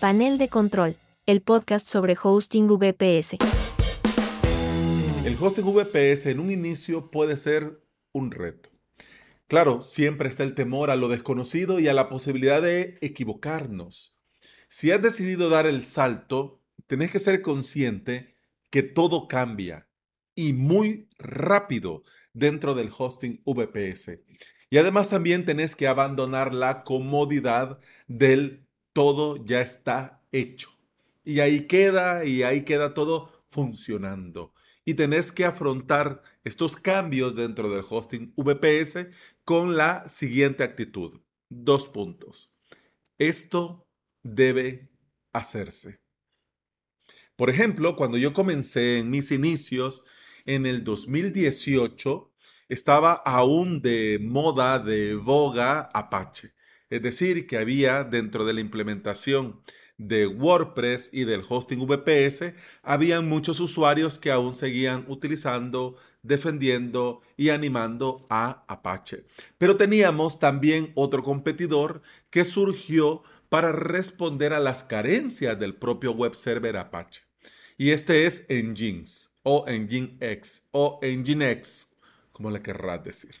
Panel de Control, el podcast sobre hosting VPS. El hosting VPS en un inicio puede ser un reto. Claro, siempre está el temor a lo desconocido y a la posibilidad de equivocarnos. Si has decidido dar el salto, tenés que ser consciente que todo cambia y muy rápido dentro del hosting VPS. Y además también tenés que abandonar la comodidad del todo ya está hecho. Y ahí queda, y ahí queda todo funcionando. Y tenés que afrontar estos cambios dentro del hosting VPS con la siguiente actitud. Dos puntos. Esto debe hacerse. Por ejemplo, cuando yo comencé en mis inicios en el 2018, estaba aún de moda, de boga Apache. Es decir, que había dentro de la implementación de WordPress y del hosting VPS, habían muchos usuarios que aún seguían utilizando, defendiendo y animando a Apache. Pero teníamos también otro competidor que surgió para responder a las carencias del propio web server Apache. Y este es Nginx o Nginx o Nginx, como le querrás decir.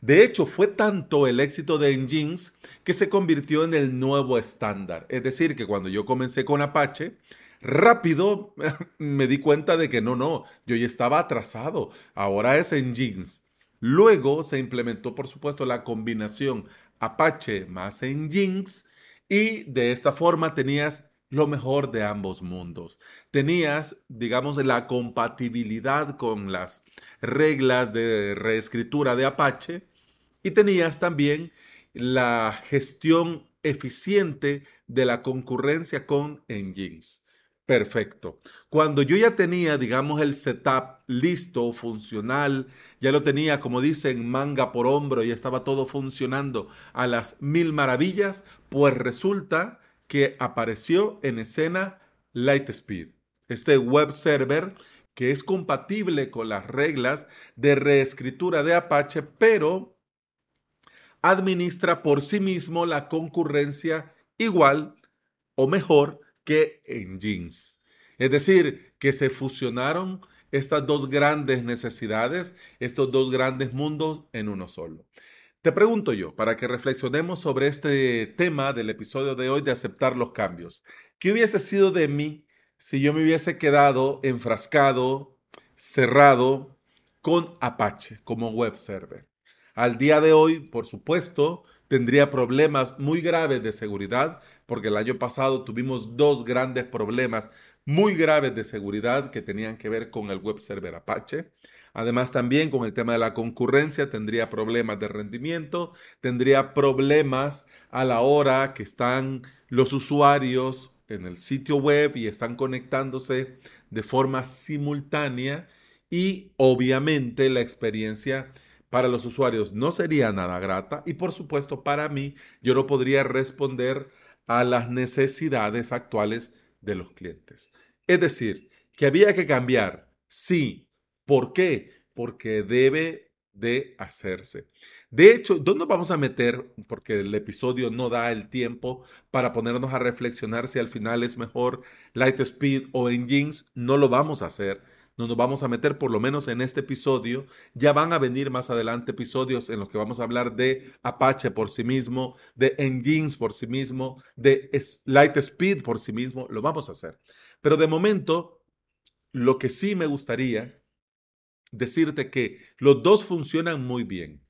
De hecho, fue tanto el éxito de Nginx que se convirtió en el nuevo estándar. Es decir, que cuando yo comencé con Apache, rápido me di cuenta de que no, no, yo ya estaba atrasado. Ahora es Nginx. Luego se implementó, por supuesto, la combinación Apache más Nginx y de esta forma tenías lo mejor de ambos mundos. Tenías, digamos, la compatibilidad con las reglas de reescritura de Apache y tenías también la gestión eficiente de la concurrencia con engines. Perfecto. Cuando yo ya tenía, digamos, el setup listo, funcional, ya lo tenía, como dicen, manga por hombro y estaba todo funcionando a las mil maravillas, pues resulta que apareció en escena Lightspeed, este web server que es compatible con las reglas de reescritura de Apache, pero administra por sí mismo la concurrencia igual o mejor que en Jeans. Es decir, que se fusionaron estas dos grandes necesidades, estos dos grandes mundos en uno solo. Te pregunto yo, para que reflexionemos sobre este tema del episodio de hoy de aceptar los cambios, ¿qué hubiese sido de mí si yo me hubiese quedado enfrascado, cerrado con Apache como web server? Al día de hoy, por supuesto, tendría problemas muy graves de seguridad, porque el año pasado tuvimos dos grandes problemas muy graves de seguridad que tenían que ver con el web server Apache. Además, también con el tema de la concurrencia tendría problemas de rendimiento, tendría problemas a la hora que están los usuarios en el sitio web y están conectándose de forma simultánea y obviamente la experiencia para los usuarios no sería nada grata y por supuesto para mí yo no podría responder a las necesidades actuales de los clientes. Es decir, que había que cambiar, sí, ¿Por qué? Porque debe de hacerse. De hecho, ¿dónde vamos a meter? Porque el episodio no da el tiempo para ponernos a reflexionar si al final es mejor Lightspeed o Engines. No lo vamos a hacer. No nos vamos a meter por lo menos en este episodio. Ya van a venir más adelante episodios en los que vamos a hablar de Apache por sí mismo, de Engines por sí mismo, de Lightspeed por sí mismo. Lo vamos a hacer. Pero de momento, lo que sí me gustaría decirte que los dos funcionan muy bien.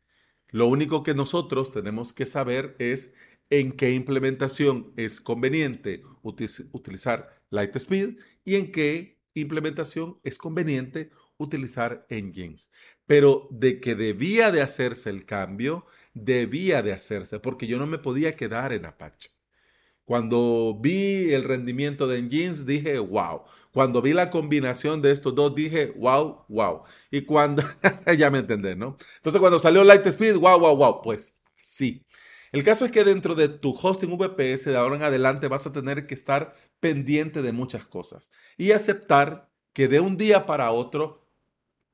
Lo único que nosotros tenemos que saber es en qué implementación es conveniente utilizar Lightspeed y en qué implementación es conveniente utilizar engines. Pero de que debía de hacerse el cambio, debía de hacerse, porque yo no me podía quedar en Apache. Cuando vi el rendimiento de engines, dije, wow, cuando vi la combinación de estos dos, dije, wow, wow. Y cuando, ya me entendés, ¿no? Entonces, cuando salió Lightspeed, wow, wow, wow, pues sí. El caso es que dentro de tu hosting VPS de ahora en adelante vas a tener que estar pendiente de muchas cosas y aceptar que de un día para otro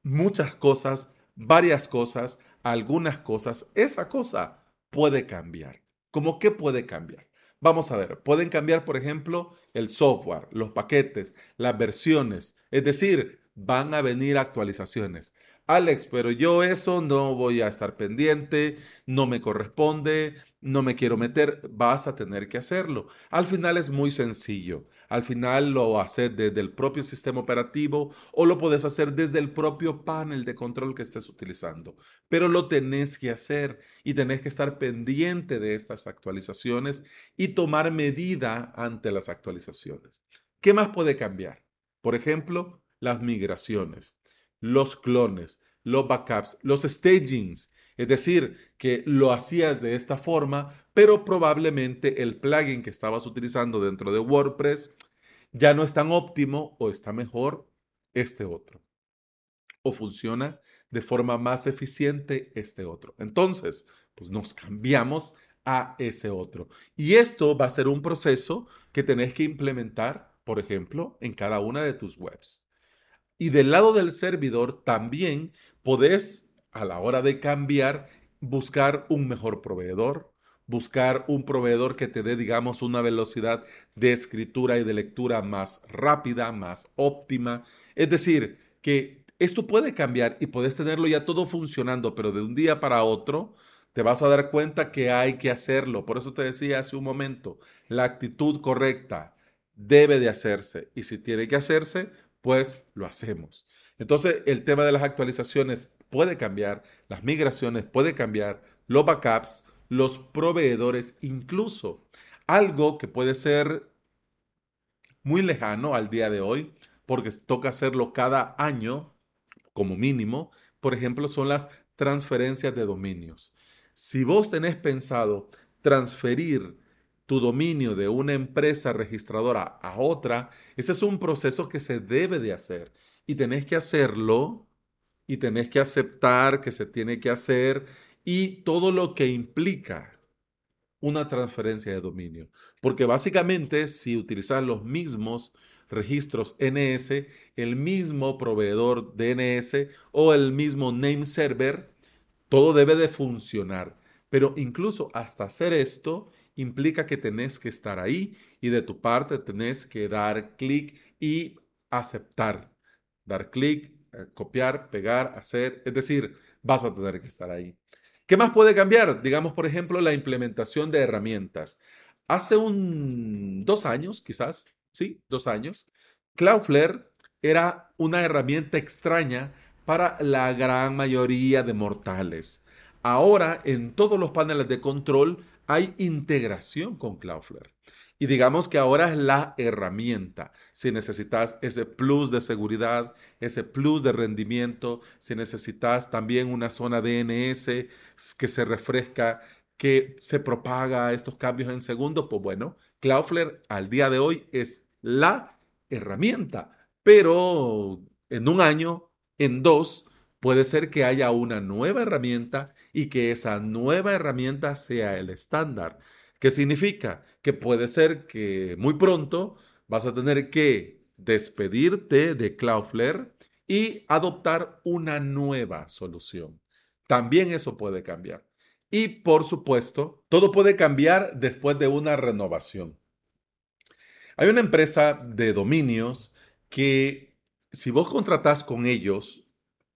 muchas cosas, varias cosas, algunas cosas, esa cosa puede cambiar. ¿Cómo qué puede cambiar? Vamos a ver, pueden cambiar, por ejemplo, el software, los paquetes, las versiones, es decir, van a venir actualizaciones. Alex, pero yo eso no voy a estar pendiente, no me corresponde, no me quiero meter, vas a tener que hacerlo. Al final es muy sencillo. Al final lo haces desde el propio sistema operativo o lo puedes hacer desde el propio panel de control que estés utilizando. Pero lo tenés que hacer y tenés que estar pendiente de estas actualizaciones y tomar medida ante las actualizaciones. ¿Qué más puede cambiar? Por ejemplo, las migraciones, los clones, los backups, los stagings. Es decir, que lo hacías de esta forma, pero probablemente el plugin que estabas utilizando dentro de WordPress ya no es tan óptimo o está mejor este otro. O funciona de forma más eficiente este otro. Entonces, pues nos cambiamos a ese otro. Y esto va a ser un proceso que tenés que implementar, por ejemplo, en cada una de tus webs. Y del lado del servidor también podés, a la hora de cambiar, buscar un mejor proveedor, buscar un proveedor que te dé, digamos, una velocidad de escritura y de lectura más rápida, más óptima. Es decir, que esto puede cambiar y puedes tenerlo ya todo funcionando, pero de un día para otro te vas a dar cuenta que hay que hacerlo. Por eso te decía hace un momento, la actitud correcta debe de hacerse y si tiene que hacerse, pues lo hacemos. Entonces, el tema de las actualizaciones puede cambiar, las migraciones puede cambiar, los backups, los proveedores, incluso algo que puede ser muy lejano al día de hoy, porque toca hacerlo cada año como mínimo, por ejemplo, son las transferencias de dominios. Si vos tenés pensado transferir tu dominio de una empresa registradora a otra, ese es un proceso que se debe de hacer y tenés que hacerlo y tenés que aceptar que se tiene que hacer y todo lo que implica una transferencia de dominio. Porque básicamente si utilizas los mismos registros NS, el mismo proveedor DNS o el mismo name server, todo debe de funcionar. Pero incluso hasta hacer esto implica que tenés que estar ahí y de tu parte tenés que dar clic y aceptar. Dar clic, eh, copiar, pegar, hacer, es decir, vas a tener que estar ahí. ¿Qué más puede cambiar? Digamos, por ejemplo, la implementación de herramientas. Hace un dos años, quizás, sí, dos años, Cloudflare era una herramienta extraña para la gran mayoría de mortales. Ahora, en todos los paneles de control hay integración con Cloudflare. Y digamos que ahora es la herramienta. Si necesitas ese plus de seguridad, ese plus de rendimiento, si necesitas también una zona DNS que se refresca, que se propaga estos cambios en segundos, pues bueno, Cloudflare al día de hoy es la herramienta. Pero en un año, en dos, puede ser que haya una nueva herramienta y que esa nueva herramienta sea el estándar. ¿Qué significa? Que puede ser que muy pronto vas a tener que despedirte de Cloudflare y adoptar una nueva solución. También eso puede cambiar. Y por supuesto, todo puede cambiar después de una renovación. Hay una empresa de dominios que si vos contratás con ellos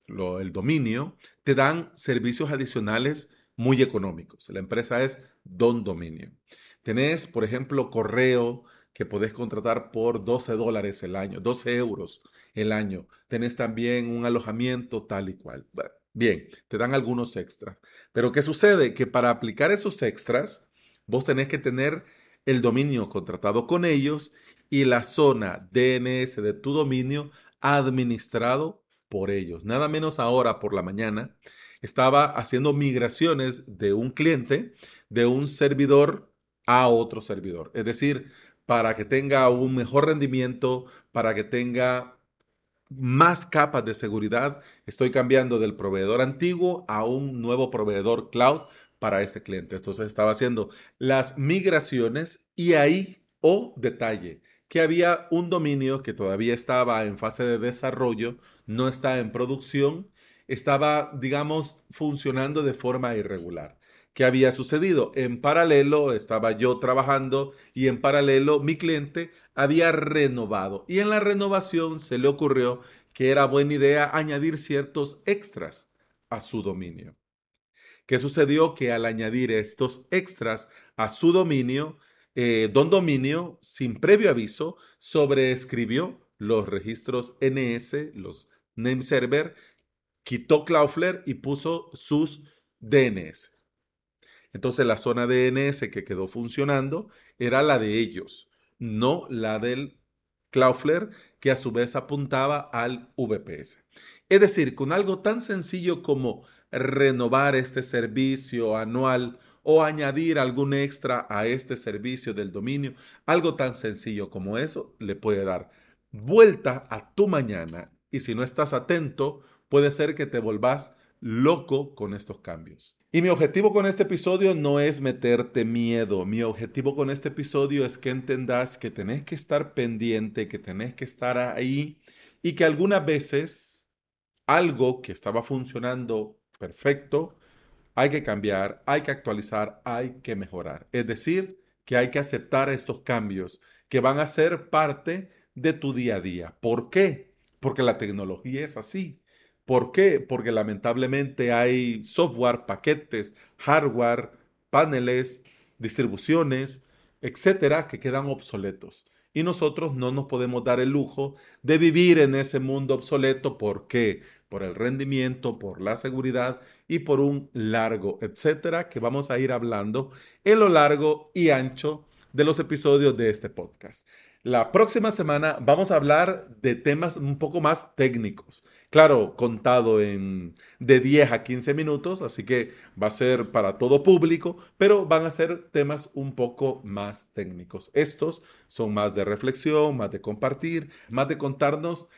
el dominio, te dan servicios adicionales muy económicos. La empresa es Don Dominio. Tenés, por ejemplo, correo que podés contratar por 12 dólares el año, 12 euros el año. Tenés también un alojamiento tal y cual. Bien, te dan algunos extras. Pero ¿qué sucede? Que para aplicar esos extras, vos tenés que tener el dominio contratado con ellos y la zona DNS de tu dominio administrado por ellos. Nada menos ahora por la mañana estaba haciendo migraciones de un cliente de un servidor a otro servidor. Es decir, para que tenga un mejor rendimiento, para que tenga más capas de seguridad, estoy cambiando del proveedor antiguo a un nuevo proveedor cloud para este cliente. Entonces estaba haciendo las migraciones y ahí, o oh, detalle, que había un dominio que todavía estaba en fase de desarrollo, no está en producción, estaba, digamos, funcionando de forma irregular. ¿Qué había sucedido? En paralelo estaba yo trabajando y en paralelo mi cliente había renovado y en la renovación se le ocurrió que era buena idea añadir ciertos extras a su dominio. ¿Qué sucedió? Que al añadir estos extras a su dominio, eh, Don Dominio, sin previo aviso, sobreescribió los registros NS, los name server, quitó Cloudflare y puso sus DNS. Entonces la zona DNS que quedó funcionando era la de ellos, no la del Cloudflare, que a su vez apuntaba al VPS. Es decir, con algo tan sencillo como renovar este servicio anual o añadir algún extra a este servicio del dominio, algo tan sencillo como eso le puede dar vuelta a tu mañana y si no estás atento, puede ser que te volvás loco con estos cambios. Y mi objetivo con este episodio no es meterte miedo. Mi objetivo con este episodio es que entendas que tenés que estar pendiente, que tenés que estar ahí y que algunas veces algo que estaba funcionando perfecto, hay que cambiar, hay que actualizar, hay que mejorar. Es decir, que hay que aceptar estos cambios que van a ser parte de tu día a día. ¿Por qué? Porque la tecnología es así. ¿Por qué? Porque lamentablemente hay software, paquetes, hardware, paneles, distribuciones, etcétera, que quedan obsoletos. Y nosotros no nos podemos dar el lujo de vivir en ese mundo obsoleto. ¿Por qué? Por el rendimiento, por la seguridad y por un largo, etcétera, que vamos a ir hablando en lo largo y ancho de los episodios de este podcast. La próxima semana vamos a hablar de temas un poco más técnicos. Claro, contado en de 10 a 15 minutos, así que va a ser para todo público, pero van a ser temas un poco más técnicos. Estos son más de reflexión, más de compartir, más de contarnos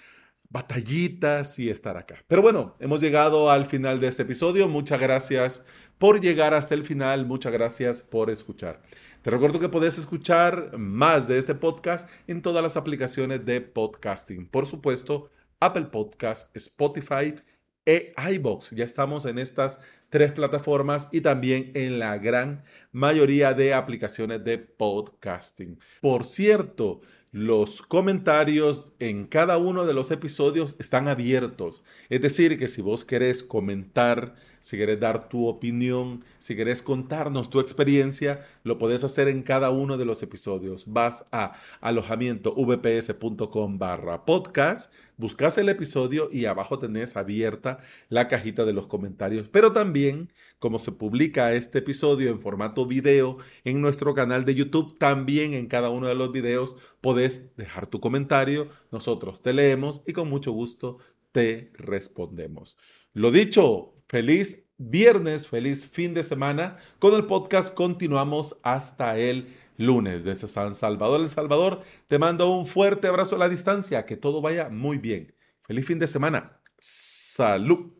batallitas y estar acá. Pero bueno, hemos llegado al final de este episodio. Muchas gracias por llegar hasta el final. Muchas gracias por escuchar. Te recuerdo que puedes escuchar más de este podcast en todas las aplicaciones de podcasting. Por supuesto, Apple Podcast, Spotify e iBox. Ya estamos en estas tres plataformas y también en la gran mayoría de aplicaciones de podcasting. Por cierto, los comentarios en cada uno de los episodios están abiertos. Es decir, que si vos querés comentar, si querés dar tu opinión, si querés contarnos tu experiencia, lo podés hacer en cada uno de los episodios. Vas a alojamientovps.com barra podcast, buscas el episodio y abajo tenés abierta la cajita de los comentarios. Pero también, como se publica este episodio en formato video en nuestro canal de YouTube, también en cada uno de los videos podés dejar tu comentario, nosotros te leemos y con mucho gusto te respondemos. Lo dicho, feliz viernes, feliz fin de semana. Con el podcast continuamos hasta el lunes desde San Salvador, El Salvador. Te mando un fuerte abrazo a la distancia, que todo vaya muy bien. Feliz fin de semana. Salud.